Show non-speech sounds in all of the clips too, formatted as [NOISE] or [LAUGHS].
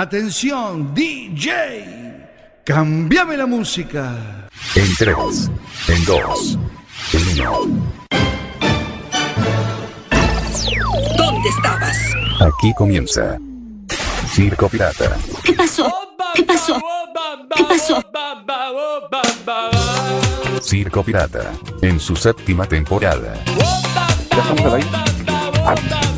Atención, DJ, cambiame la música. En tres, en dos, en uno. ¿Dónde estabas? Aquí comienza Circo Pirata. ¿Qué pasó? ¿Qué pasó? ¿Qué pasó? Circo Pirata, en su séptima temporada. ¿Ya estamos al aire? Ah.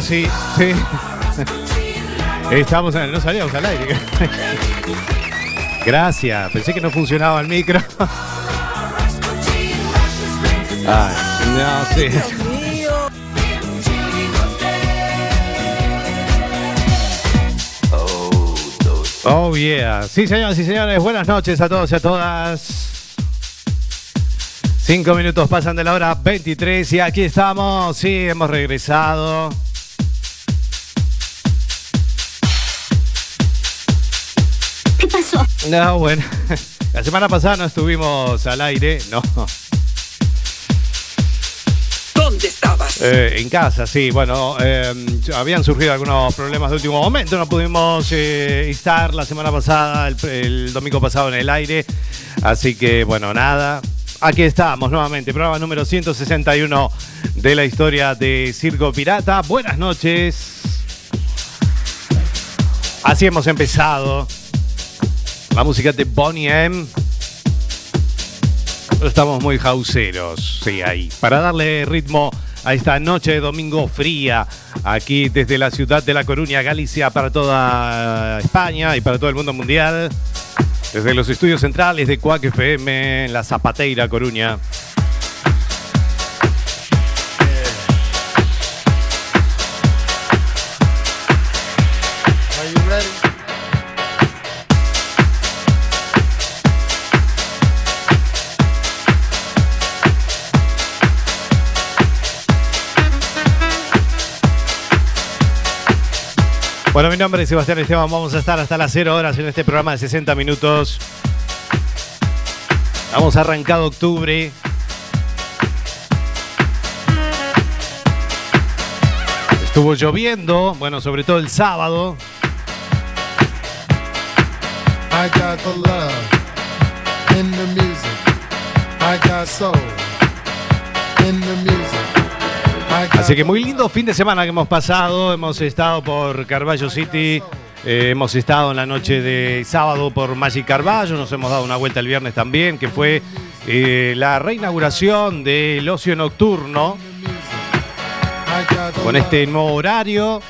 sí. Sí. Estamos, en, el. no salíamos al aire. Gracias, pensé que no funcionaba el micro. Ay, no, sí. Oh yeah. Sí, señoras y señores, buenas noches a todos y a todas. Cinco minutos pasan de la hora 23 y aquí estamos. Sí, hemos regresado. [LAUGHS] No, bueno. La semana pasada no estuvimos al aire, no. ¿Dónde estabas? Eh, en casa, sí. Bueno, eh, habían surgido algunos problemas de último momento. No pudimos eh, estar la semana pasada, el, el domingo pasado en el aire. Así que, bueno, nada. Aquí estamos nuevamente, programa número 161 de la historia de Circo Pirata. Buenas noches. Así hemos empezado. La música de Bonnie M. Estamos muy hauseros, sí, ahí. Para darle ritmo a esta noche de domingo fría, aquí desde la ciudad de La Coruña, Galicia, para toda España y para todo el mundo mundial. Desde los estudios centrales de Cuac FM, la Zapateira, Coruña. Bueno, mi nombre es Sebastián Esteban. Vamos a estar hasta las 0 horas en este programa de 60 minutos. Hemos arrancado octubre. Estuvo lloviendo, bueno, sobre todo el sábado. I got the love in the music. I got soul in the music. Así que muy lindo fin de semana que hemos pasado. Hemos estado por Carballo City. eh, hemos estado en la noche de sábado por Magic Carballo. Nos hemos dado una vuelta el viernes también, que fue eh, la reinauguración del ocio nocturno con este nuevo horario.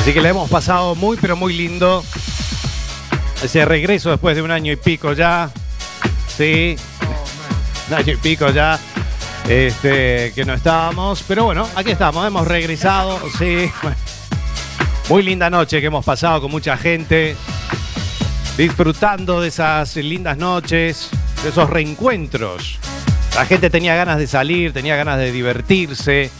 Así que le hemos pasado muy, pero muy lindo. Ese regreso después de un año y pico ya. Sí, año y pico ya. Este, que no estábamos. Pero bueno, aquí estamos, hemos regresado. Sí. Muy linda noche que hemos pasado con mucha gente. Disfrutando de esas lindas noches, de esos reencuentros. La gente tenía ganas de salir, tenía ganas de divertirse.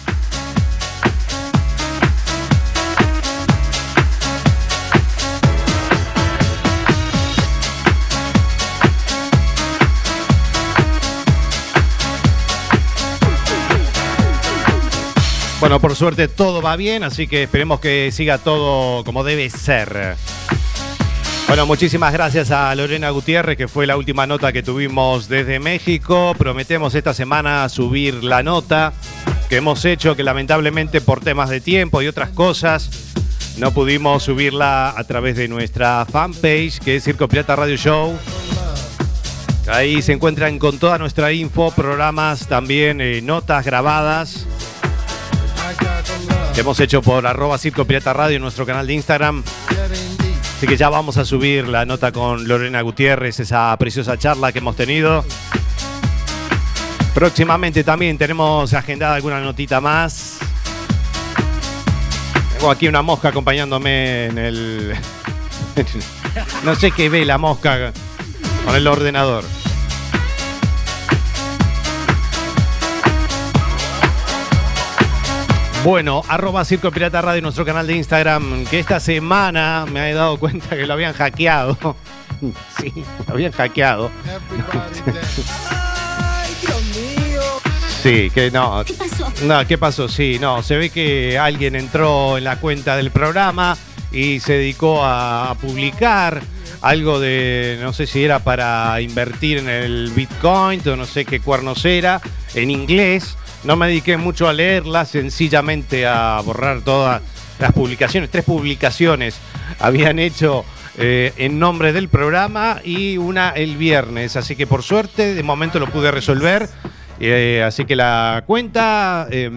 Por suerte todo va bien, así que esperemos que siga todo como debe ser. Bueno, muchísimas gracias a Lorena Gutiérrez, que fue la última nota que tuvimos desde México. Prometemos esta semana subir la nota que hemos hecho, que lamentablemente por temas de tiempo y otras cosas no pudimos subirla a través de nuestra fanpage, que es Circo Pirata Radio Show. Ahí se encuentran con toda nuestra info, programas, también eh, notas grabadas que hemos hecho por arroba Circo Radio en nuestro canal de Instagram. Así que ya vamos a subir la nota con Lorena Gutiérrez, esa preciosa charla que hemos tenido. Próximamente también tenemos agendada alguna notita más. Tengo aquí una mosca acompañándome en el... [LAUGHS] no sé qué ve la mosca con el ordenador. Bueno, arroba Circo Pirata Radio, nuestro canal de Instagram, que esta semana me he dado cuenta que lo habían hackeado. [LAUGHS] Sí, lo habían hackeado. Sí, que no. ¿Qué pasó? No, ¿qué pasó? Sí, no, se ve que alguien entró en la cuenta del programa y se dedicó a, a publicar algo de, no sé si era para invertir en el Bitcoin o no sé qué cuernos era, en inglés. No me dediqué mucho a leerla, sencillamente a borrar todas las publicaciones. Tres publicaciones habían hecho eh, en nombre del programa y una el viernes. Así que por suerte, de momento lo pude resolver. Eh, así que la cuenta eh,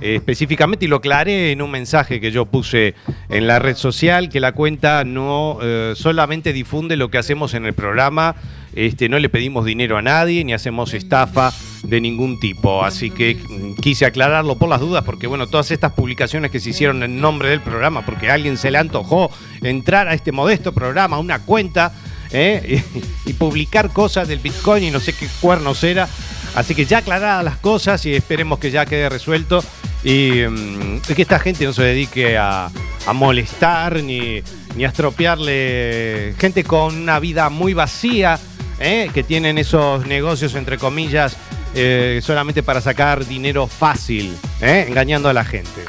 específicamente, y lo aclaré en un mensaje que yo puse en la red social, que la cuenta no eh, solamente difunde lo que hacemos en el programa, este, no le pedimos dinero a nadie, ni hacemos estafa de ningún tipo. Así que mm, quise aclararlo por las dudas, porque bueno, todas estas publicaciones que se hicieron en nombre del programa, porque a alguien se le antojó entrar a este modesto programa, a una cuenta, ¿eh? [LAUGHS] y, publicar cosas del Bitcoin y no sé qué cuernos era. Así que ya aclaradas las cosas y esperemos que ya quede resuelto y, y que esta gente no se dedique a, a molestar ni, ni a estropearle gente con una vida muy vacía, ¿eh? que tienen esos negocios entre comillas eh, solamente para sacar dinero fácil, ¿eh? engañando a la gente.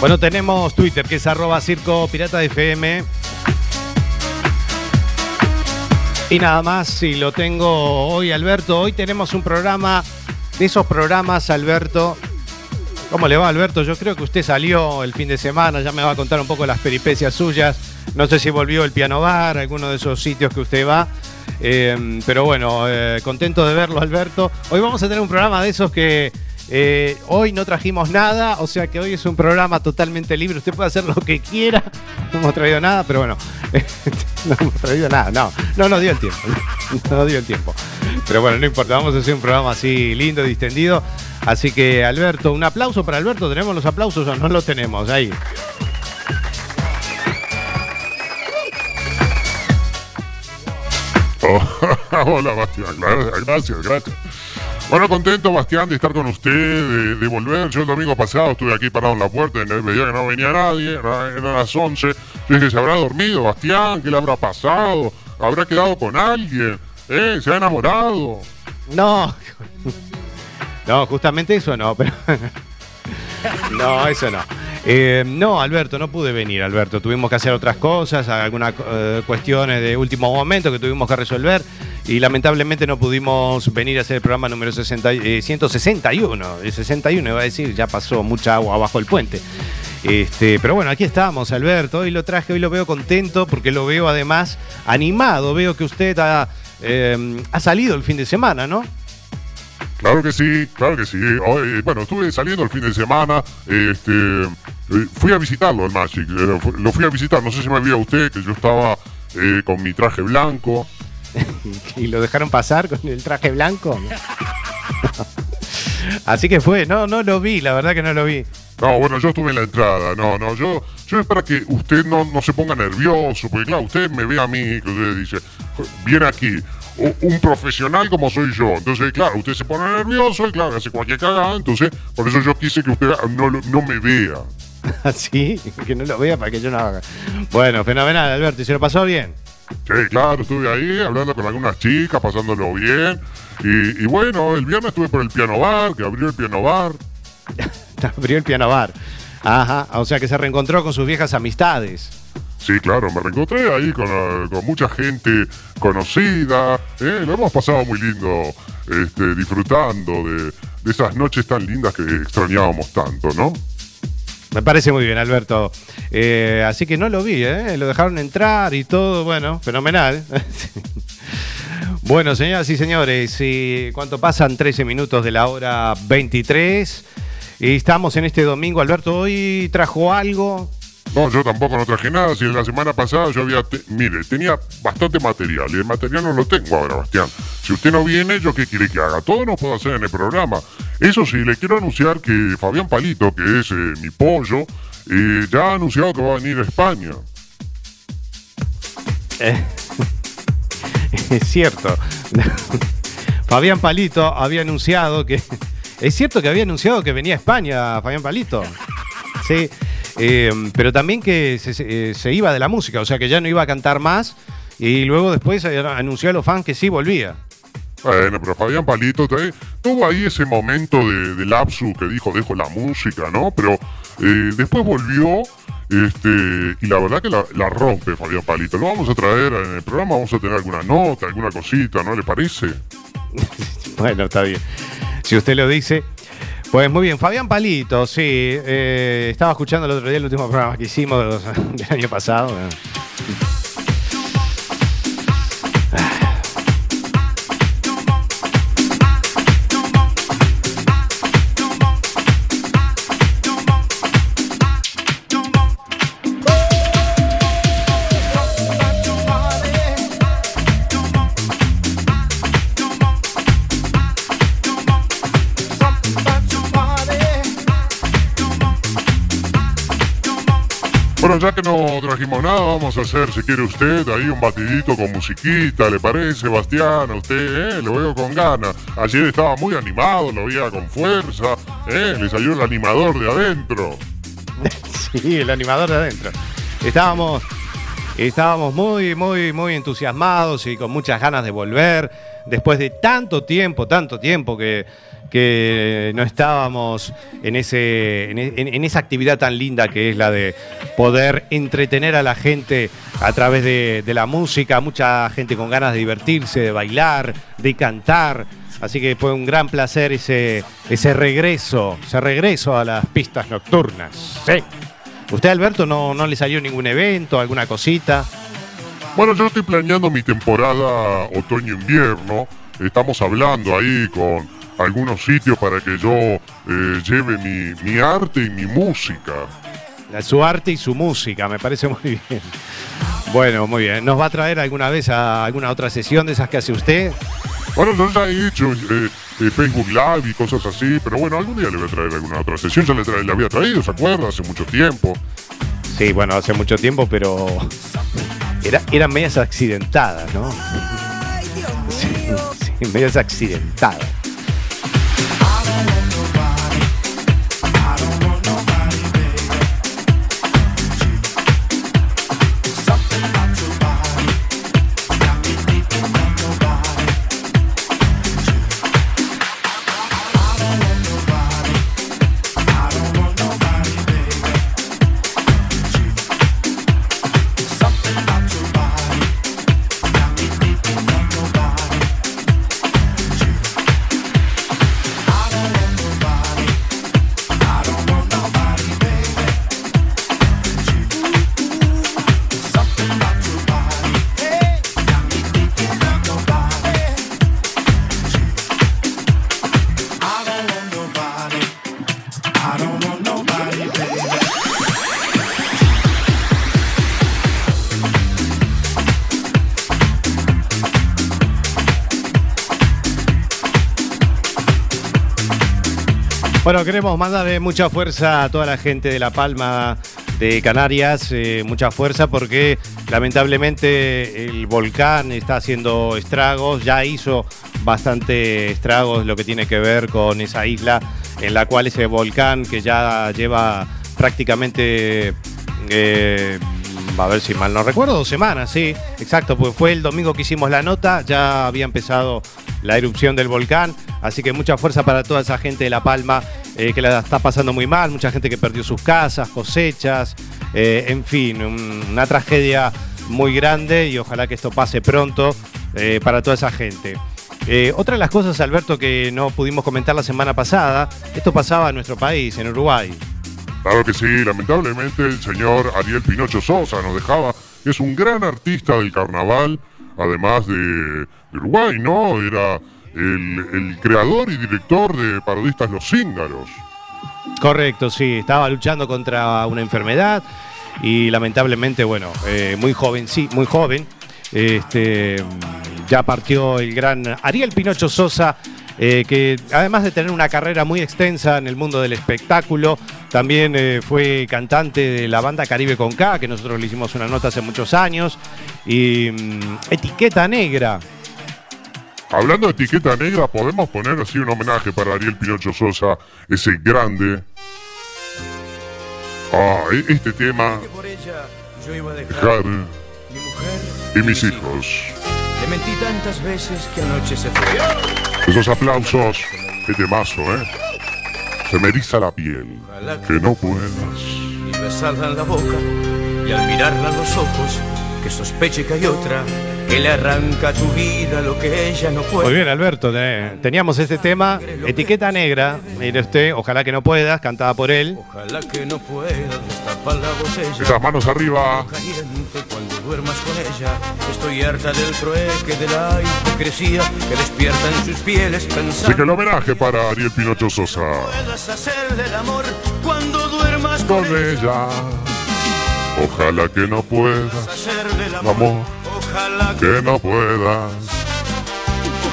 Bueno, tenemos Twitter, que es arroba circo pirata FM. Y nada más, si lo tengo hoy, Alberto. Hoy tenemos un programa, de esos programas, Alberto. ¿Cómo le va, Alberto? Yo creo que usted salió el fin de semana, ya me va a contar un poco las peripecias suyas. No sé si volvió el piano bar, alguno de esos sitios que usted va. Eh, pero bueno, eh, contento de verlo, Alberto. Hoy vamos a tener un programa de esos que eh, hoy no trajimos nada, o sea que hoy es un programa totalmente libre. Usted puede hacer lo que quiera. No hemos traído nada, pero bueno, [LAUGHS] no hemos traído nada. No, no nos dio el tiempo. [LAUGHS] No nos dio el tiempo. Pero bueno, no importa, vamos a hacer un programa así lindo, distendido. Así que, Alberto, un aplauso para Alberto. ¿Tenemos los aplausos o no los tenemos? Ahí. [LAUGHS] Hola, Bastián. Gracias, gracias. Bueno, contento, Bastián, de estar con usted, de, volver. Yo el domingo pasado estuve aquí parado en la puerta y veía que no venía nadie. Era- Eran las 11. Yo ¿se habrá dormido, Bastián? ¿Qué le habrá pasado? ¿Habrá quedado con alguien? ¿Eh? ¿Se ha enamorado? No. [LAUGHS] No, justamente eso no, pero. [LAUGHS] No, eso no. Eh, no, Alberto, no pude venir, Alberto. Tuvimos que hacer otras cosas, algunas eh, cuestiones de último momento que tuvimos que resolver y lamentablemente no pudimos venir a hacer el programa número 60, y- eh, 161. El 61 iba a decir, ya pasó mucha agua abajo el puente. Este, pero bueno, aquí estamos, Alberto. Hoy lo traje, hoy lo veo contento porque lo veo además animado. Veo que usted ha, eh, ha salido el fin de semana, ¿no? Claro que sí, claro que sí. Hoy, bueno, estuve saliendo el fin de semana. Este, eh, fui a visitarlo al Magic. eh, Lo fui a visitar. No sé si me vio usted que yo estaba eh, con mi traje blanco. [LAUGHS] y lo dejaron pasar con el traje blanco. [LAUGHS] Así que fue, no, no lo vi, la verdad que no lo vi. No, bueno, yo estuve en la entrada. No, no, yo, yo es para que usted no, no se ponga nervioso, porque claro, usted me ve a mí, que usted dice, viene aquí un profesional como soy yo. Entonces, claro, usted se pone nervioso y claro, hace cualquier cagada. Entonces, por eso yo quise que usted no, no me vea. [LAUGHS] Así, que no lo vea para que yo no haga. Bueno, fenomenal, Alberto, ¿y se lo pasó bien? Sí, claro, estuve ahí hablando con algunas chicas, pasándolo bien. Y, y bueno, el viernes estuve por el piano bar, que abrió el piano bar. [LAUGHS] Abrió el piano bar. Ajá, o sea que se reencontró con sus viejas amistades. Sí, claro, me reencontré ahí con, eh, mucha gente conocida. ¿eh? Lo hemos pasado muy lindo, este, disfrutando de, de esas noches tan lindas que extrañábamos tanto, ¿no? Me parece muy bien, Alberto. Eh, así que no lo vi, ¿eh? Lo dejaron entrar y todo, bueno, fenomenal. [LAUGHS] bueno, señoras y señores, y ¿cuánto pasan? 13 minutos de la hora 23. Y estamos en este domingo. Alberto, hoy trajo algo. No, yo tampoco no traje nada. Si la semana pasada yo había. mire, tenía bastante material. Y el material no lo tengo ahora, Bastián. Si usted no viene, ¿yo qué quiere que haga? Todo no puedo hacer en el programa. Eso sí, le quiero anunciar que Fabián Palito, que es eh, mi pollo, eh, ya ha anunciado que va a venir a España. Eh, [LAUGHS] es cierto. [LAUGHS] Fabián Palito había anunciado que. [LAUGHS] Es cierto que había anunciado que venía a España, Fabián Palito. Sí. Eh, pero también que se, se- eh, se iba de la música, o sea que ya no iba a cantar más. Y luego después eh, anunció a los fans que sí volvía. Bueno, pero Fabián Palito eh, tuvo ahí ese momento de, de lapsus que dijo dejo la música, ¿no? Pero eh, después volvió este, y la verdad que la, la rompe Fabián Palito. Lo vamos a traer en el programa, vamos a tener alguna nota, alguna cosita, ¿no le parece? [LAUGHS] Bueno, está bien. Si usted lo dice. Pues muy bien, Fabián Palito, sí. eh, estaba escuchando el otro día el último programa que hicimos [LAUGHS] del año pasado. Bueno, ya que no trajimos nada, vamos a hacer, si quiere usted, ahí un batidito con musiquita, ¿le parece, Bastián? A usted, ¿eh? Lo veo con ganas. Ayer estaba muy animado, lo veía con fuerza, ¿eh? Le salió el animador de adentro. [LAUGHS] Sí, el animador de adentro. Estábamos, estábamos muy, muy, muy entusiasmados y con muchas ganas de volver. Después de tanto tiempo, tanto tiempo que, que no estábamos en, ese, en, esa actividad tan linda que es la de poder entretener a la gente a través de, de la música. Mucha gente con ganas de divertirse, de bailar, de cantar. Así que fue un gran placer ese, ese regreso, ese regreso a las pistas nocturnas. Sí. ¿Usted, Alberto, no, no le salió ningún evento, alguna cosita? Bueno, yo estoy planeando mi temporada otoño-invierno. Estamos hablando ahí con algunos sitios para que yo eh, lleve mi, mi arte y mi música. Su arte y su música, me parece muy [LAUGHS] bien. Bueno, muy bien. ¿Nos va a traer alguna vez a alguna otra sesión de esas que hace usted? Bueno, yo ya he hecho eh, eh, Facebook Live y cosas así, pero bueno, algún día le voy a traer alguna otra sesión. Ya le, tra- le había traído, ¿se acuerda? Hace mucho tiempo. Sí, bueno, hace mucho tiempo, pero era, eran medias accidentadas, ¿no? Sí, sí, medias accidentadas. Bueno, queremos mandarle mucha fuerza a toda la gente de La Palma de Canarias, eh, mucha fuerza porque lamentablemente el volcán está haciendo estragos, ya hizo bastante estragos lo que tiene que ver con esa isla en la cual ese volcán que ya lleva prácticamente, eh, a ver si mal no recuerdo, dos semanas, sí, exacto, pues fue el domingo que hicimos la nota, ya había empezado la erupción del volcán, así que mucha fuerza para toda esa gente de La Palma eh, que la está pasando muy mal, mucha gente que perdió sus casas, cosechas, eh, en fin, un- una tragedia muy grande y ojalá que esto pase pronto eh, para toda esa gente. Otra de las cosas, Alberto, que no pudimos comentar la semana pasada, esto pasaba en nuestro país, en Uruguay. Claro que sí, lamentablemente el señor Ariel Pinocho Sosa nos dejaba, es un gran artista del carnaval, además de, de Uruguay, ¿no? Era el, creador y director de Parodistas Los Cíngaros. Correcto, sí, estaba luchando contra una enfermedad y lamentablemente, bueno, eh, muy joven, sí, muy joven. Este, ya partió el gran Ariel Pinocho Sosa, eh, que además de tener una carrera muy extensa en el mundo del espectáculo, también eh, fue cantante de la banda Caribe con K, que nosotros le hicimos una nota hace muchos años, y mm, Etiqueta Negra. Hablando de etiqueta negra, podemos poner así un homenaje para Ariel Pinocho Sosa, ese grande. Ah, e- este tema, dejar y mis hijos. Le mentí tantas veces que anoche se fue. Esos aplausos, qué temazo, ¿eh? Se me eriza la piel. Que no puedas. y besarla en la boca y al mirarla a los ojos que sospeche que hay otra que le arranca tu vida lo que ella no puede. Muy bien, Alberto. te- teníamos este tema, Etiqueta Negra. Mire usted, ojalá que no puedas, cantada por él. Ojalá que no puedas destapar la botella. Esas manos arriba. Caliente cuando duermas con ella. Estoy harta del trueque, de la hipocresía que despierta en sus pieles Así que pensando. el homenaje para Ariel Pinocho Sosa. Puedas hacerle el amor cuando duermas Con con ella. ella. Ojalá que no puedas, Hacerle el amor. amor, Ojalá que, que no puedas.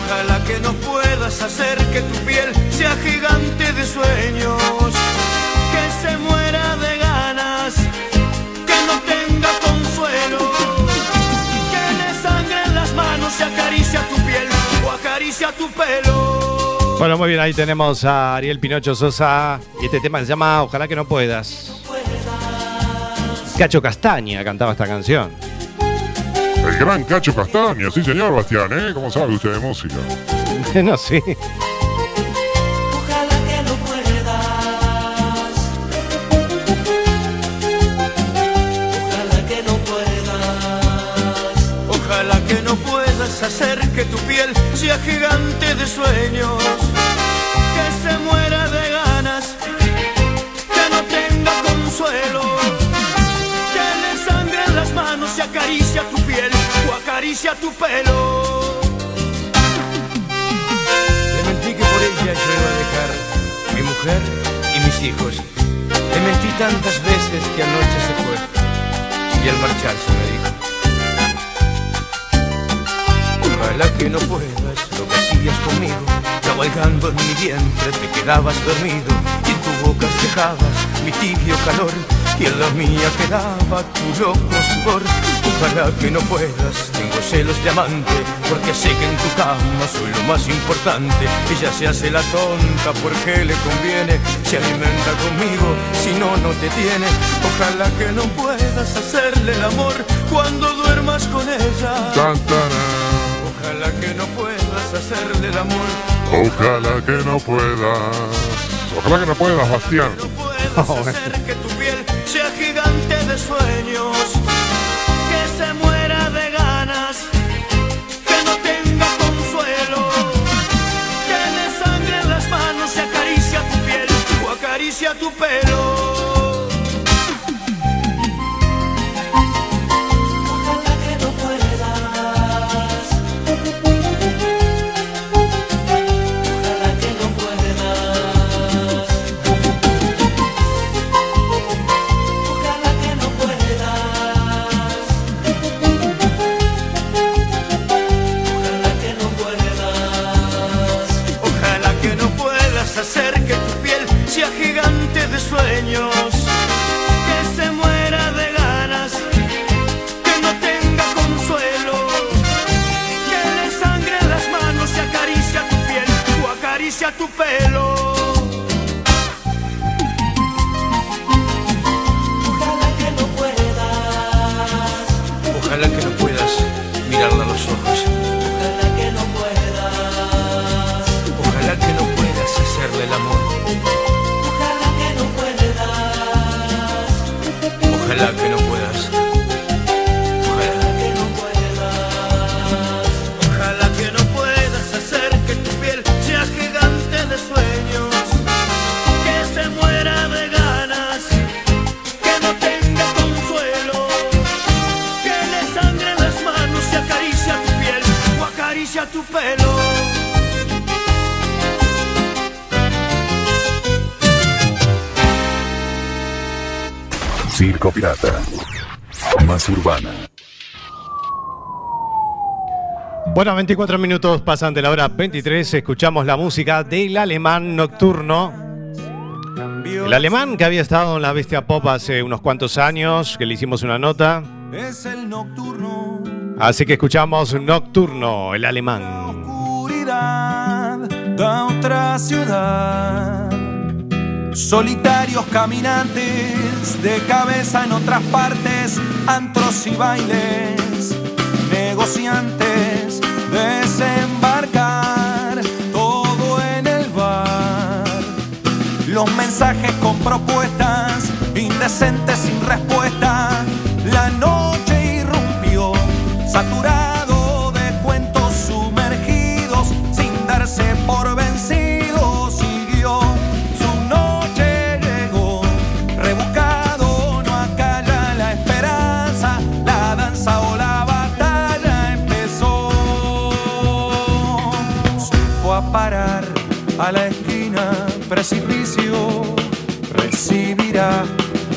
ojalá que no puedas hacer que tu piel sea gigante de sueños. Que se muera de ganas. Que no tenga consuelo. Que le sangren las manos y acaricia tu piel o acaricia tu pelo. Bueno, muy bien, ahí tenemos a Ariel Pinocho Sosa. Y este tema se llama Ojalá que no puedas. Cacho Castaña cantaba esta canción. El gran Cacho Castaña, sí señor, Bastián, ¿eh? ¿Cómo sabe usted de música? [LAUGHS] no, sí. Ojalá que no puedas. Ojalá que no puedas. Ojalá que no puedas hacer que tu piel sea gigante de sueños, que se muera de ganas, que no tenga consuelo, que le sangren las manos y acaricia tu acaricia tu pelo. Le mentí que por ella yo iba a dejar mi mujer y mis hijos. Le mentí tantas veces que anoche se fue y al marcharse me dijo. Ojalá que no puedas lo que hacías conmigo Cabalgando en mi vientre te quedabas dormido Y en tu boca dejabas mi tibio calor Y en la mía quedaba tu loco sudor Ojalá que no puedas, tengo celos de amante Porque sé que en tu cama soy lo más importante Ella se hace la tonta porque le conviene Se alimenta conmigo, si no, no te tiene Ojalá que no puedas hacerle el amor cuando duermas con ella. Ojalá que no puedas hacerle el amor. Ojalá que no puedas. Ojalá que no puedas, Bastián. Puedas [LAUGHS] hacer que tu Bueno, 24 minutos pasan de la hora 23. Escuchamos la música del alemán nocturno. El alemán que había estado en la Bestia Pop hace unos cuantos años, que le hicimos una nota. Es el nocturno, Así que escuchamos Nocturno, el alemán. oscuridad de otra ciudad. Solitarios caminantes de cabeza en otras partes, antros y bailes, negociantes, desembarcar todo en el bar. Los mensajes con propuestas, indecentes sin respuesta. La noche irrumpió saturado a la esquina, precipicio, recibirá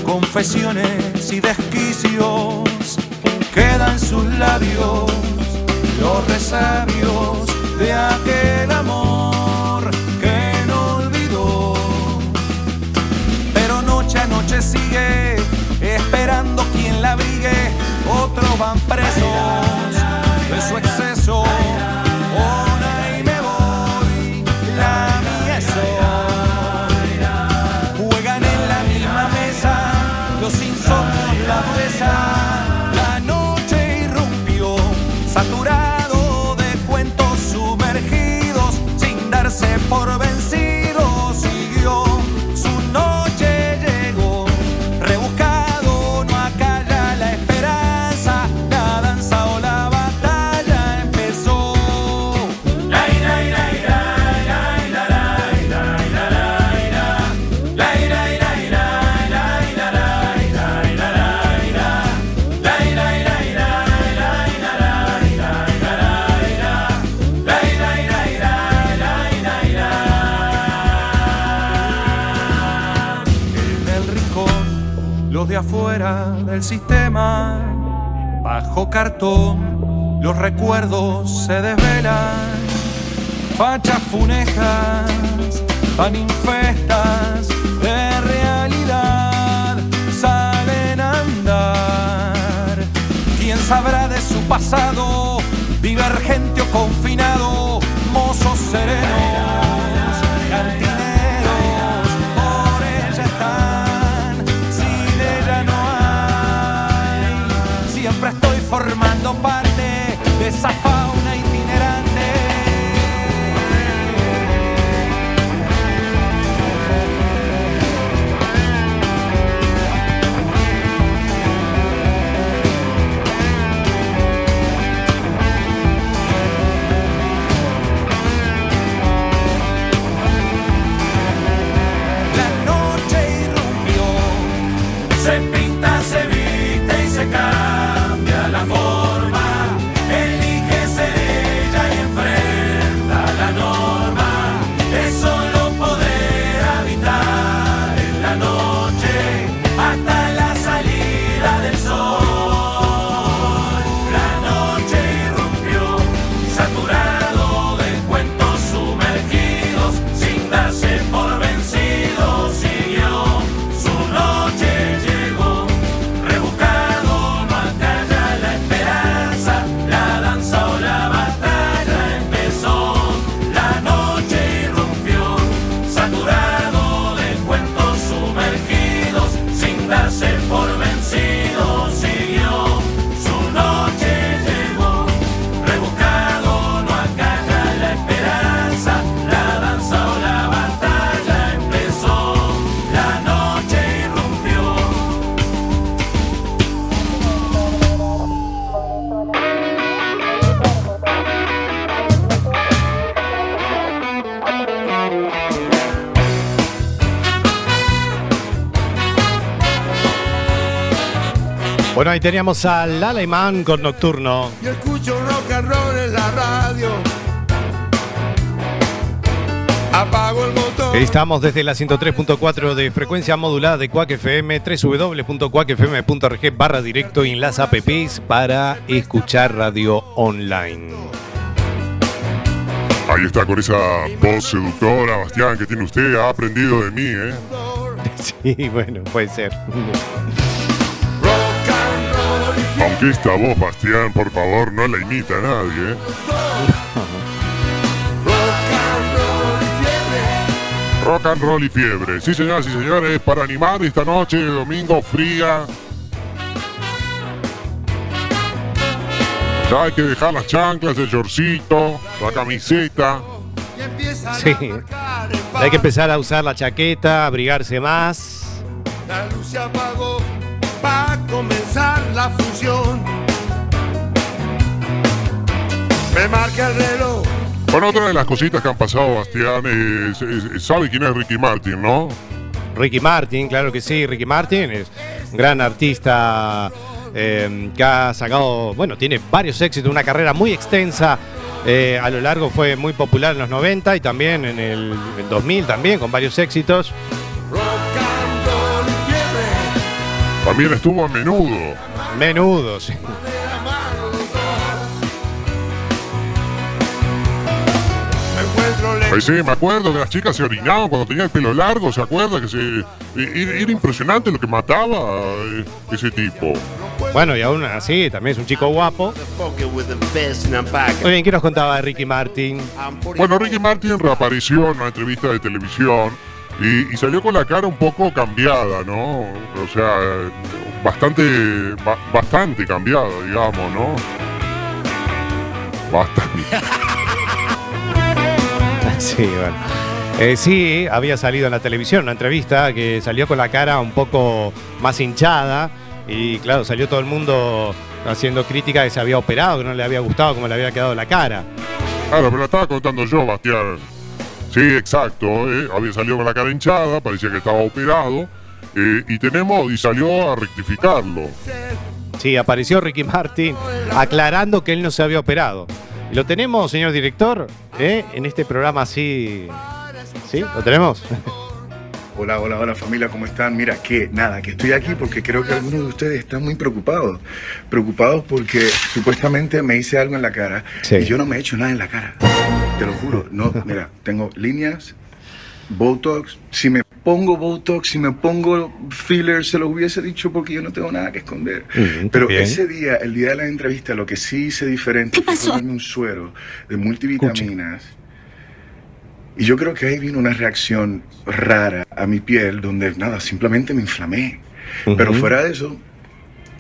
confesiones y desquicios. Quedan sus labios los resabios de aquel amor que no olvidó. Pero noche a noche sigue esperando quien la abrigue. Otros van presos de su exceso. Afuera del sistema, bajo cartón, los recuerdos se desvelan. Fachas funejas, van infestas de realidad, salen a andar. ¿Quién sabrá de su pasado? Divergente o confinado, mozos serenos, esa Bueno, ahí teníamos al alemán con Nocturno. Yo escucho rock and roll en la radio. Apago el motor. Estamos desde la 103.4 de frecuencia modulada de Quack FM, www.quackfm.org barra directo y en las apps para escuchar radio online. Ahí está con esa voz seductora, Bastián, que tiene usted. Ha aprendido de mí, ¿eh? [LAUGHS] Sí, bueno, puede ser. Aunque esta voz, Bastián, por favor, no la imita a nadie, ¿eh? Rock and roll y fiebre. Sí, señoras y señores, para animar esta noche de domingo fría. Ya hay que dejar las chanclas, el shortcito, la camiseta. Sí. Hay que empezar a usar la chaqueta, abrigarse más. La luz se apagó. Va a comenzar la función. Me marca el reloj. Bueno, otra de las cositas que han pasado, Bastián, es, es- sabe quién es Ricky Martin, ¿no? Ricky Martin, claro que sí, Ricky Martin es un gran artista eh, que ha sacado, bueno, tiene varios éxitos, una carrera muy extensa. eh, a lo largo fue muy popular en los 90 y también en el, en 2000 también con varios éxitos. También estuvo a menudo. Menudo, sí. Pues sí, me acuerdo que las chicas se orinaban cuando tenía el pelo largo, ¿se acuerda? Que se, era, impresionante lo que mataba eh, ese tipo. Bueno, y aún así, también es un chico guapo. Muy bien, ¿qué nos contaba de Ricky Martin? Bueno, Ricky Martin reapareció en una entrevista de televisión y, y salió con la cara un poco cambiada, ¿no? O sea, bastante, ba- bastante cambiada, digamos, ¿no? Bastante. [LAUGHS] Sí, bueno. Eh, sí, había salido en la televisión una entrevista que salió con la cara un poco más hinchada y claro, salió todo el mundo haciendo crítica que se había operado, que no le había gustado cómo le había quedado la cara. Claro, pero la estaba contando yo, Bastián. Sí, exacto. ¿eh? Había salido con la cara hinchada, parecía que estaba operado. eh, y tenemos, y salió a rectificarlo. Sí, apareció Ricky Martin aclarando que él no se había operado. Lo tenemos, señor director, ¿eh? en este programa así. ¿Sí? ¿Lo tenemos? [LAUGHS] Hola, hola, hola familia, ¿cómo están? Mira, que nada, que estoy aquí porque creo que algunos de ustedes están muy preocupados. Preocupados porque supuestamente me hice algo en la cara Sí. y yo no me he hecho nada en la cara. Te lo juro. No, [LAUGHS] mira, tengo líneas, Botox. Si me pongo Botox, si me pongo filler, se lo hubiese dicho porque yo no tengo nada que esconder. Pero bien. ese día, el día de la entrevista, lo que sí hice diferente fue ponerme un suero de multivitaminas. Y yo creo que ahí vino una reacción rara a mi piel, donde nada, simplemente me inflamé. Pero Ujú. fuera de eso,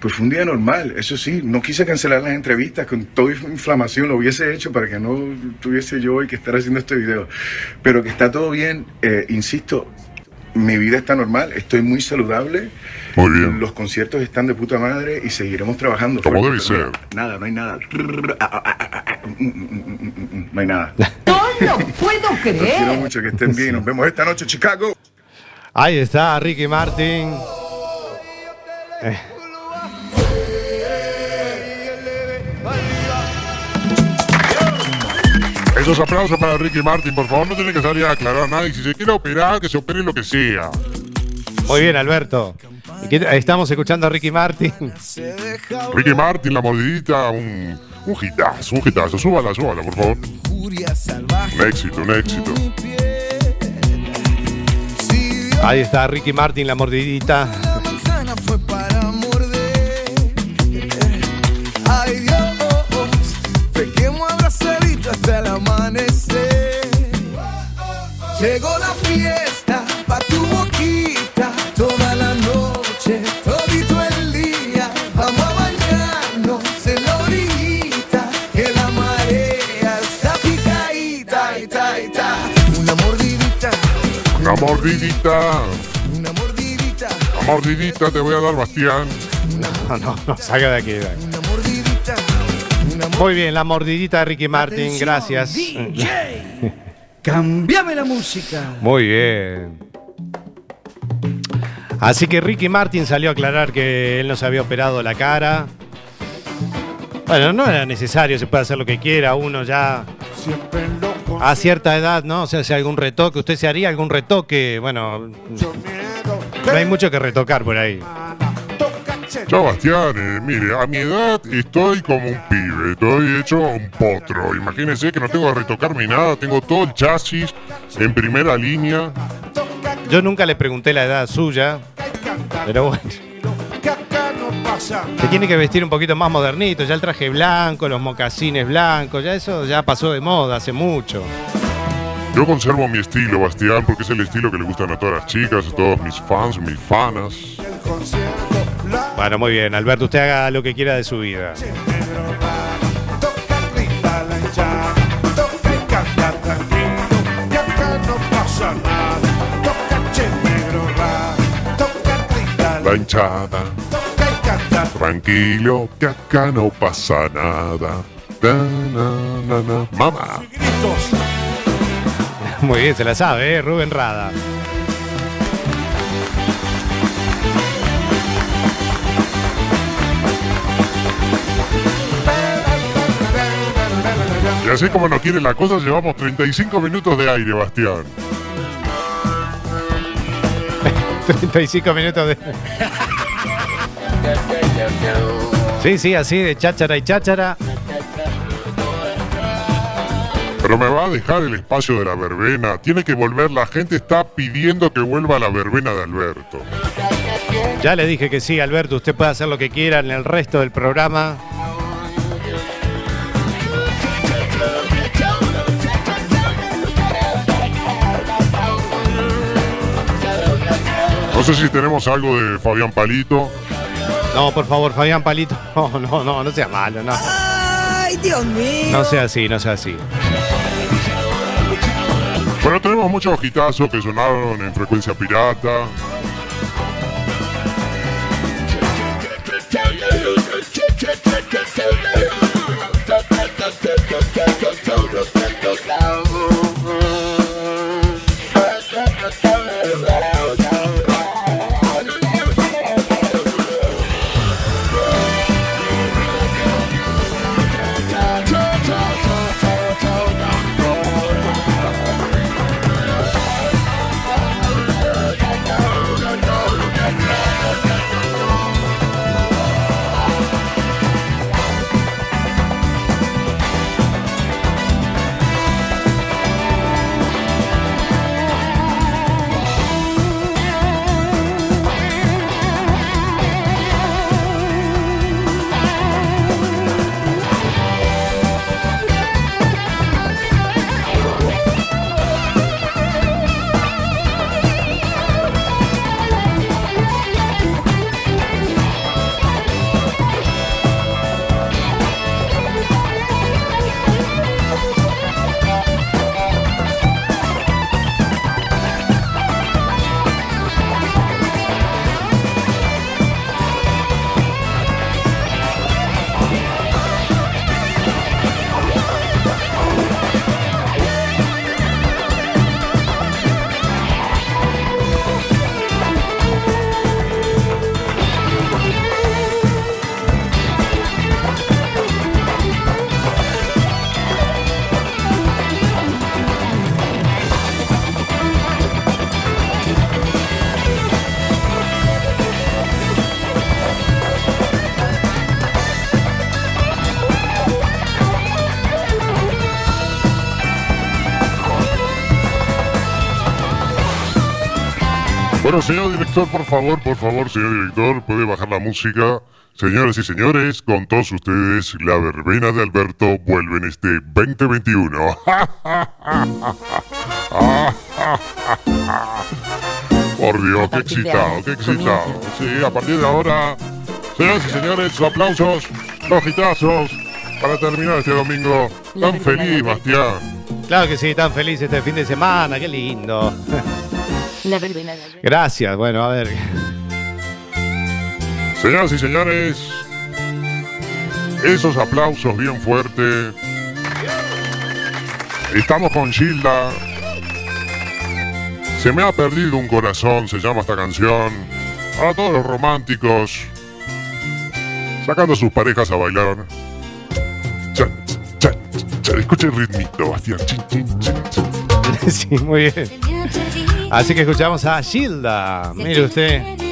pues fue un día normal. Eso sí, no quise cancelar las entrevistas con toda inflamación, lo hubiese hecho para que no tuviese yo hoy que estar haciendo este video. Pero que está todo bien, eh, insisto, mi vida está normal, estoy muy saludable. Muy bien. Los conciertos están de puta madre y seguiremos trabajando. Como debe pero ser. Nada, no hay nada. No hay nada. [LAUGHS] No lo puedo Los quiero creer. mucho, que estén bien. Nos vemos esta noche, Chicago. Ahí está Ricky Martin. Eh, Esos aplausos para Ricky Martin, por favor, no tiene que salir a aclarar nada. Y si se quiere operar, que se opere lo que sea. Muy bien, Alberto. ¿Y qué- Estamos escuchando a Ricky Martin. Ricky Martin, la mordidita, un, un hitazo, un hitazo. Súbala, súbala, por favor. Un éxito, un éxito. Ahí está Ricky Martin, la mordidita. manzana fue para morder. Ay Dios, pequemos abrazadito hasta el amanecer. Llegó la fiesta Una mordidita. una mordidita. Una mordidita te voy a dar, Bastián. No, no, no, salga de aquí. Muy bien, la mordidita de Ricky Martin, gracias. [LAUGHS] Cambiame la música. Muy bien. Así que Ricky Martin salió a aclarar que él no se había operado la cara. Bueno, no era necesario, se puede hacer lo que quiera, uno ya a cierta edad, ¿no? O sea, si algún retoque, usted se haría algún retoque, bueno, no hay mucho que retocar por ahí. Yo, Bastián, eh, mire, a mi edad estoy como un pibe, estoy hecho un potro. Imagínense que no tengo que retocarme nada, tengo todo el chasis en primera línea. Yo nunca le pregunté la edad suya, pero bueno. Se tiene que vestir un poquito más modernito, ya el traje blanco, los mocasines blancos, ya eso ya pasó de moda hace mucho. Yo conservo mi estilo, Bastián, porque es el estilo que le gustan a todas las chicas, a todos mis fans, mis fanas. Bueno, muy bien, Alberto, usted haga lo que quiera de su vida. La hinchada. Tranquilo, que acá no pasa nada. Da, na, na, na. Mamá. Muy bien, se la sabe, ¿eh? Rubén Rada. Y así como no quiere la cosa, llevamos 35 minutos de aire, Bastián. [LAUGHS] 35 minutos de. [LAUGHS] Sí, sí, así de cháchara y cháchara. Pero me va a dejar el espacio de la verbena. Tiene que volver. La gente está pidiendo que vuelva la verbena de Alberto. Ya le dije que sí, Alberto, usted puede hacer lo que quiera en el resto del programa. No sé si tenemos algo de Fabián Palito. No, por favor, Fabián Palito. No, no, no, no sea malo, no. Ay, Dios mío. No sea así, no sea así. Bueno, tenemos muchos hitazos que sonaron en frecuencia pirata. Bueno, señor director, por favor, por favor, señor director, puede bajar la música. Señoras y señores, con todos ustedes, la verbena de Alberto vuelve en este 2021. [LAUGHS] Por Dios, qué excitado, qué excitado. Sí, a partir de ahora, señoras y señores, aplausos, los gitazos, para terminar este domingo tan feliz, Bastián. Claro que sí, tan feliz este fin de semana, qué lindo. [LAUGHS] Gracias, bueno, a ver. Señoras y señores, esos aplausos bien fuertes. Estamos con Gilda. Se me ha perdido un corazón, se llama esta canción. Para todos los románticos. Sacando a sus parejas a bailar. Chan, chan, chan. Escucha el ritmito, Bastián. Chin, chin, chin, chin. [LAUGHS] Sí, muy bien. Así que escuchamos a Gilda. Mire usted.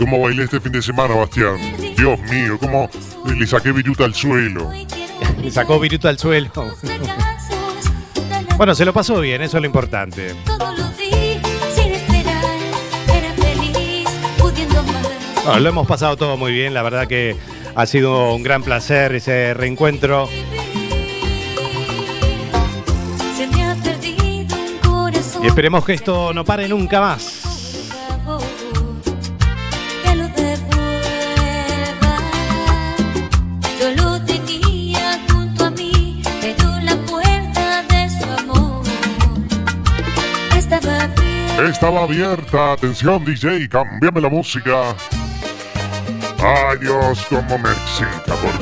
Cómo bailé este fin de semana, Bastián. Dios mío, cómo le saqué viruta al suelo. [LAUGHS] Le sacó viruta al suelo. Bueno, se lo pasó bien, eso es lo importante. Todo lo hemos pasado todo muy bien, la verdad que ha sido un gran placer ese reencuentro. Y esperemos que esto no pare nunca más. Estaba abierta. Atención, DJ, cambiame la música. Ay, Dios, cómo me excita, por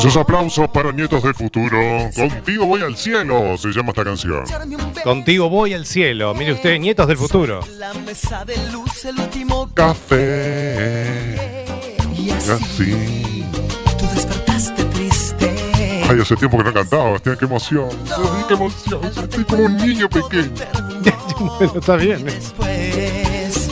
Esos aplausos para Nietos del Futuro. Contigo voy al cielo, se llama esta canción. Contigo voy al cielo. Mire usted, nietos del futuro. La mesa de luz, el último Café. y así tú despertaste triste. Ay, hace tiempo que no cantaba, Bastián, qué emoción. Ay, qué emoción. Estoy como un niño pequeño. Pero [LAUGHS] está bien. Pues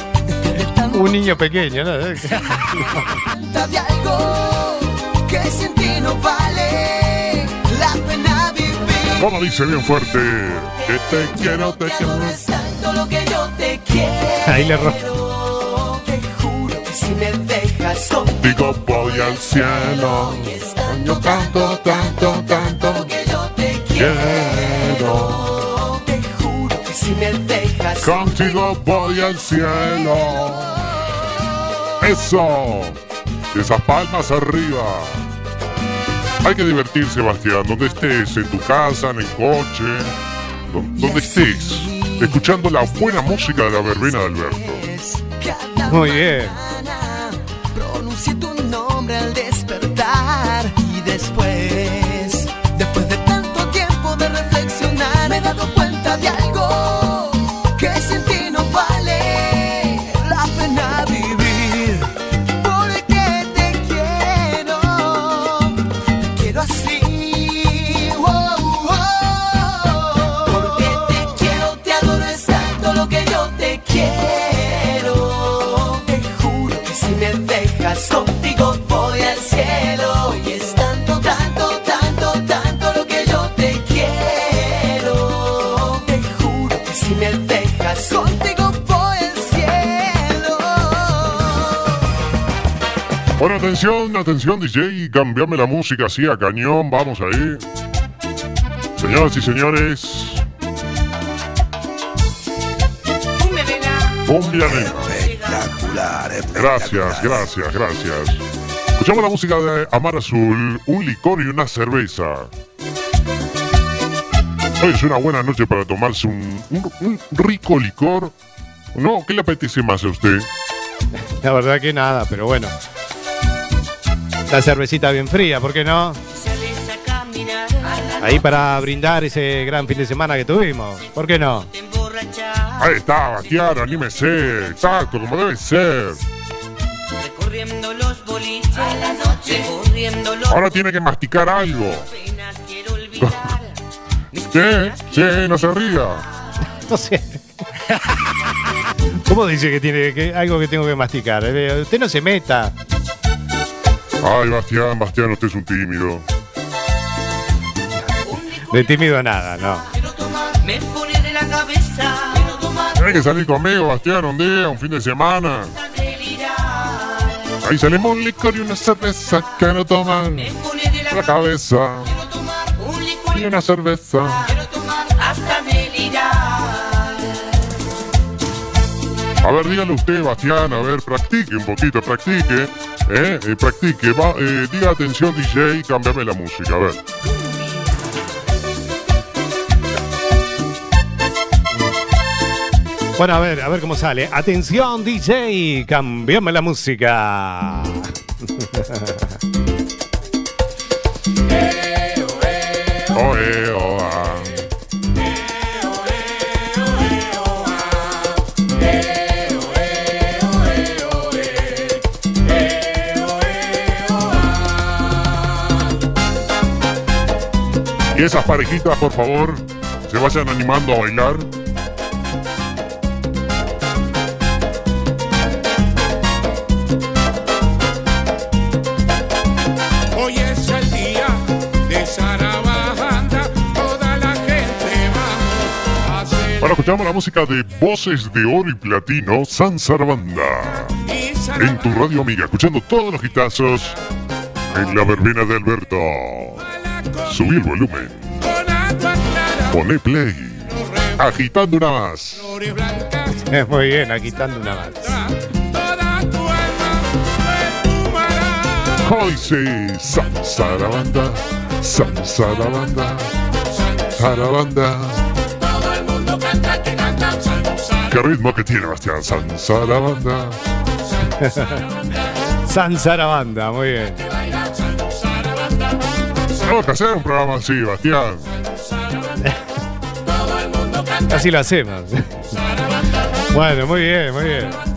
Un niño pequeño, ¿no? [LAUGHS] que sin ti no vale la pena vivir. Como dice bien fuerte, que te quiero, te quiero. Tanto lo que yo te quiero. Ahí le Te juro que si me dejas contigo voy al cielo. tanto, tanto, tanto, tanto que yo te Quiero. Te juro que si me dejas Contigo voy al cielo. Eso. Esas palmas arriba. Hay que divertirse, Bastián. Donde estés, en tu casa, en el coche, do- donde estés, escuchando la buena música de la verbena de Alberto. Muy bien. Pronuncié tu nombre al despertar y después, atención, atención, DJ. Cambiame la música así a cañón. Vamos ahí. Señoras y señores. Cumbia nena. Espectacular, Gracias, gracias, gracias. Escuchamos la música de Amar Azul, un licor y una cerveza. Hoy es una buena noche para tomarse un, un- un rico licor. ¿No? ¿Qué le apetece más a usted? La verdad que nada, pero bueno. La cervecita bien fría, ¿por qué no? Ahí para brindar ese gran fin de semana que tuvimos, ¿por qué no? Ahí está, Bastián, anímese. Exacto, como debe ser. Ahora tiene que masticar algo. [LAUGHS] ¿Qué? Sí, no se ría. [LAUGHS] No sé. ¿Cómo dice que tiene que, algo que tengo que masticar? Eh, Usted no se meta. Ay, Bastián, Bastián, usted es un tímido. De tímido nada, no. Me pone de la cabeza. Quiero tomar Tiene que salir conmigo, Bastián, un día, un fin de semana. Ahí salimos un licor y una cerveza que no toman la cabeza. un licor Y una cerveza. hasta delirar. A ver, dígale usted, Bastián, a ver, practique un poquito, practique. ¿Eh? Eh, practique, va, eh, diga atención DJ, cámbiame la música, a ver. Bueno, a ver, a ver cómo sale. Atención, DJ, cambiame la música. Oe, [LAUGHS] oa. Y esas parejitas, por favor, se vayan animando a bailar. Hoy es el día de Ahora escuchamos la música de Voces de Oro y Platino, San Banda. En tu radio amiga, escuchando todos los gitazos en la verbena de Alberto. Subí el volumen. Poné play. Agitando una más. Muy bien, agitando una más. Hoy sí, Sarabanda, Sarabanda, Sarabanda. ¿Qué ritmo que tiene, Bastián? San Sarabanda. San [LAUGHS] Sarabanda, muy bien. Tenemos hacer un programa así, Bastián. Así lo hacemos. [LAUGHS] Bueno, muy bien, muy bien.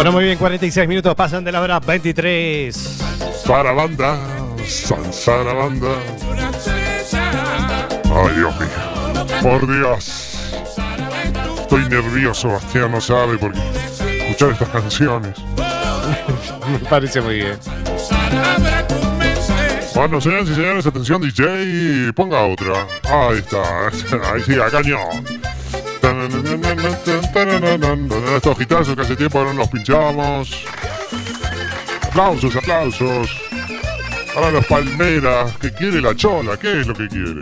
Bueno, muy bien, 46 minutos pasan de la hora 23. Sarabanda, San Sarabanda. Ay, Dios mío. Por Dios. Estoy nervioso, Bastián, no sabe por qué. Escuchar estas canciones. [LAUGHS] Me parece muy bien. Bueno, señoras y señores, atención DJ, ponga otra. Ahí está, [LAUGHS] ahí sí, a cañón. Estos gitazos que hace tiempo no los pinchamos. Aplausos, aplausos. Para los palmeras, que quiere la chola, ¿qué es lo que quiere?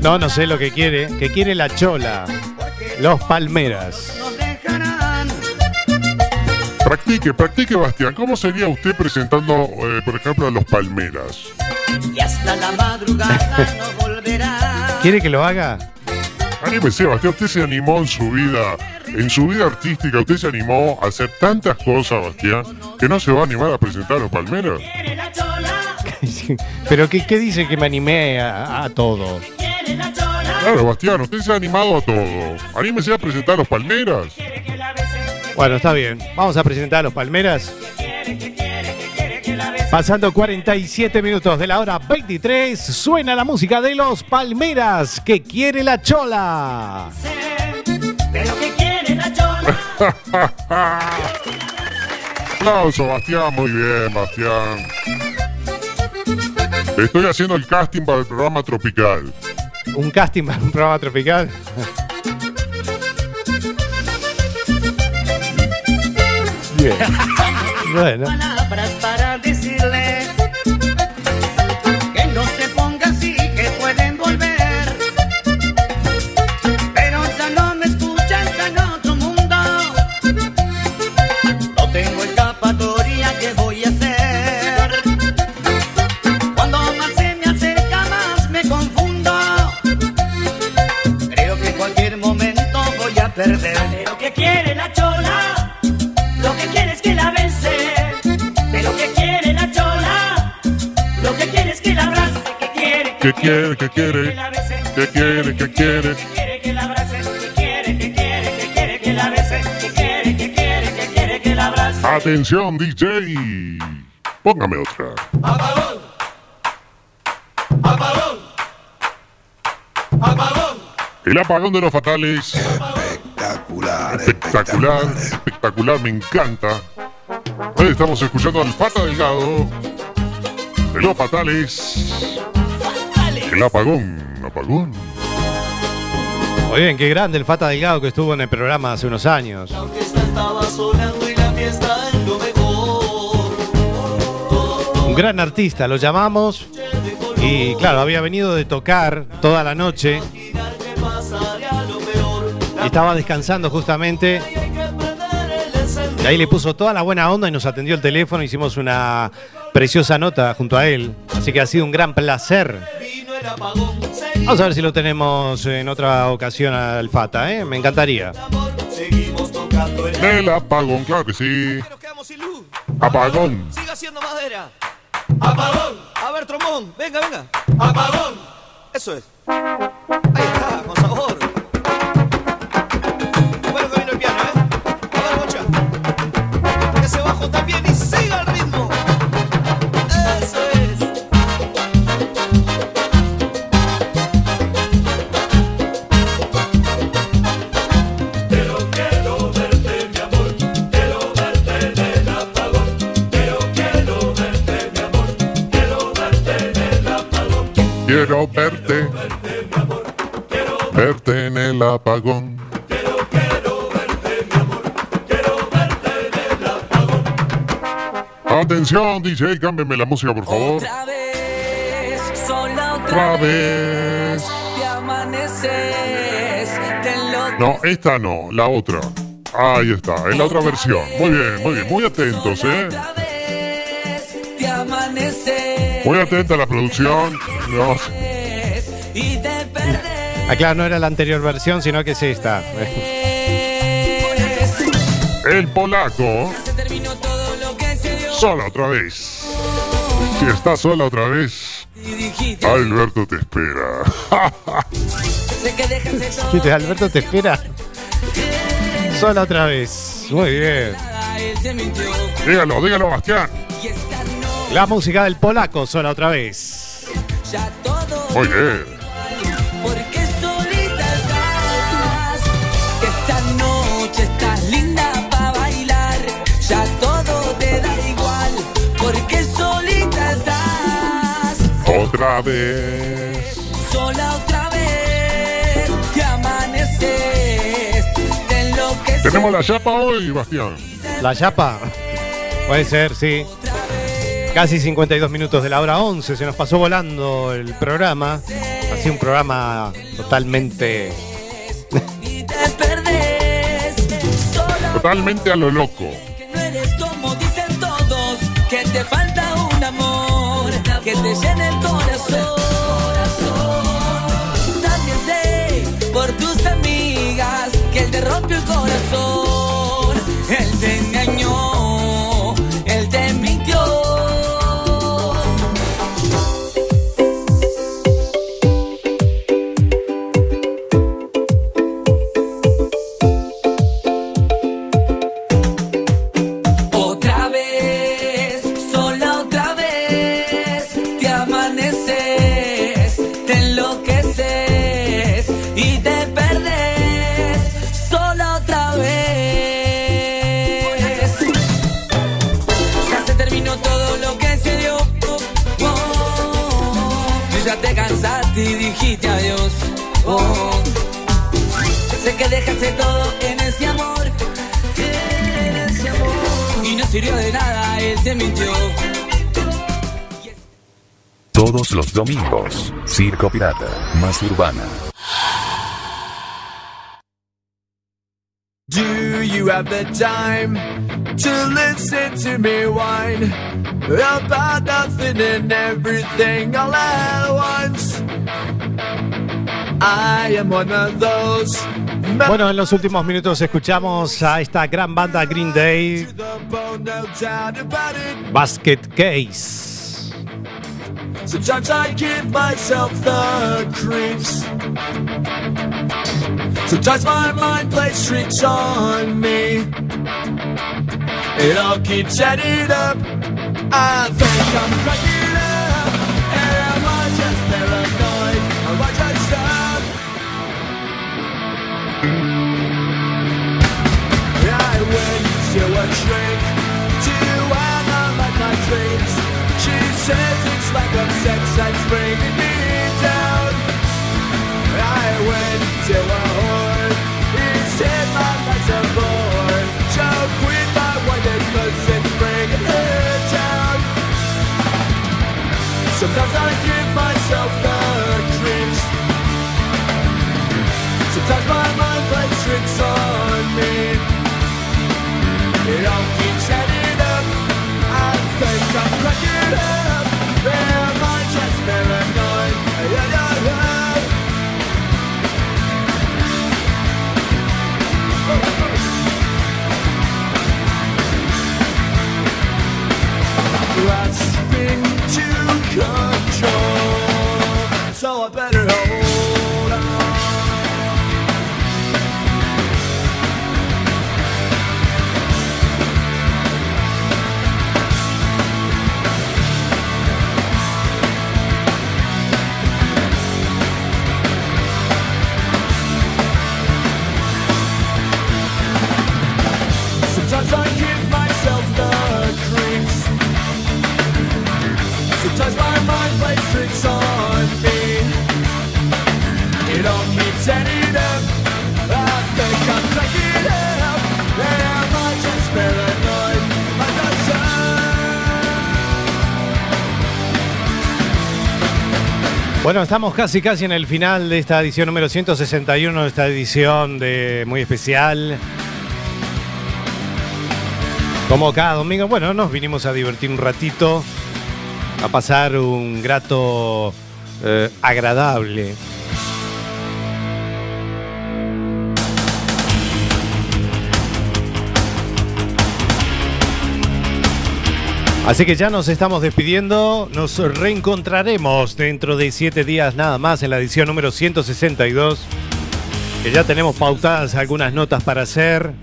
No, no sé lo que quiere. Que quiere la chola. Los palmeras. Practique, practique, Bastián. ¿Cómo sería usted presentando, eh, por ejemplo, a los palmeras? Y hasta la madrugada [LAUGHS] no volverá. ¿Quiere que lo haga? Anímese, Bastián. Usted se animó en su vida, en su vida artística, usted se animó a hacer tantas cosas, Bastián, que no se va a animar a presentar a los palmeras. Pero ¿qué, qué dice que me animé a, a todo? Claro, Bastián, usted se ha animado a todo. Anímese a presentar a los palmeras. Bueno, está bien. Vamos a presentar a los palmeras. Pasando 47 minutos de la hora 23, suena la música de los Palmeras que quiere la chola. Pero que quiere la chola. Aplauso, Bastián, muy bien, Bastián. Estoy haciendo el casting para el programa Tropical. Un casting para un programa tropical. [LAUGHS] Bien. Bueno. Quiere, ¿Qué quiere? ¿Qué quiere? ¿Qué quiere? ¿Qué quiere? quiere que la abrace. Que quiere, que quiere, que quiere que la bese. Que quiere, que quiere, que quiere que la abrace. Atención, DJ. Póngame otra. Apagón, apagón, apagón. El apagón de los fatales. Espectacular. Espectacular, espectacular, me encanta. Hoy estamos escuchando al Fata Delgado. De los fatales. El apagón, apagón. Muy bien, qué grande el Fata Delgado que estuvo en el programa hace unos años. Estaba sonando y la fiesta es lo mejor. Un gran artista, lo llamamos. Y claro, había venido de tocar toda la noche. Y estaba descansando justamente. Y ahí le puso toda la buena onda y nos atendió el teléfono. Hicimos una preciosa nota junto a él. Así que ha sido un gran placer. Vamos a ver si lo tenemos en otra ocasión al Fata, ¿eh? Me encantaría. El apagón, claro que sí. Apagón. Siga haciendo madera. Apagón. A ver, trombón. Venga, venga. Apagón. Eso es. Ahí está, Quiero verte. Verte en el apagón. Atención, DJ, cámbiame la música, por favor. Otra vez, sola otra Otra vez. Te amaneces, te enloqueces. No, esta no, la otra. Ahí está, es la otra versión. Muy bien, muy bien, muy atentos, ¿eh? Te amaneces Muy atenta a la producción. No. Ah, claro, no era la anterior versión, sino que es esta. el polaco. Sola otra vez. Si estás sola otra vez, Alberto te espera. Sé que dejas de todo. [LAUGHS] ¿Qué te- Alberto te espera? Sola otra vez. Muy bien. Dígalo, dígalo, Bastián. La música del polaco, sola otra vez. Ya todo bien. porque solita estás. Que esta noche estás linda para bailar. Ya todo te da igual porque solita estás. Otra vez. Sola otra vez te amaneces. Te enloqueces. Tenemos la chapa hoy, Bastián. La chapa. Puede ser, sí. Casi 52 minutos de la hora 11. Se nos pasó volando el programa. Así un programa totalmente. [LAUGHS] Totalmente a lo loco. no eres como dicen todos. Que te falta un amor que te llene el corazón. También sé por tus amigas que él te rompió el corazón. Él te engañó, que dejaste todo en ese amor. En ese amor. Y no sirvió de nada, él te mintió. Todos los domingos, Circo Pirata, más urbana. Do you have the time to listen to me whine about nothing and everything all at once? I am one of those Bueno, en los últimos minutos escuchamos a esta gran banda Green Day. Basket Case. Sometimes I give myself the creeps. Sometimes my mind plays tricks on me. It all keeps adding up. I think I'm cracking shrink to analyze my dreams. She says it's like of sex that's bringing me down. I went to a whore. He said my life's a bore. So quit my wife because it's bringing her down. Sometimes I Stay. Bueno, estamos casi casi en el final de esta edición número 161, esta edición de muy especial. Como cada domingo, bueno, nos vinimos a divertir un ratito, a pasar un grato eh, agradable. Así que ya nos estamos despidiendo, nos reencontraremos dentro de siete días nada más en la edición número 162, que ya tenemos pautadas algunas notas para hacer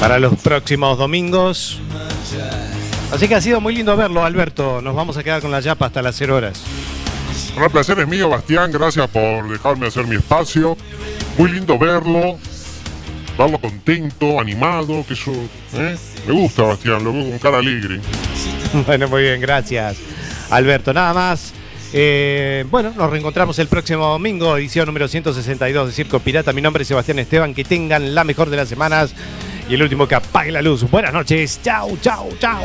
para los próximos domingos. Así que ha sido muy lindo verlo, Alberto. Nos vamos a quedar con la yapa hasta las 0 horas. El placer es mío, Bastián. Gracias por dejarme hacer mi espacio. Muy lindo verlo. Verlo contento, animado, que eso. ¿eh? Me gusta, Bastián, lo veo con cara alegre. Bueno, muy bien, gracias, Alberto. Nada más. Eh, bueno, nos reencontramos el próximo domingo, edición número 162 de Circo Pirata. Mi nombre es Sebastián Esteban. Que tengan la mejor de las semanas y el último que apague la luz. Buenas noches. Chau, chau, chau.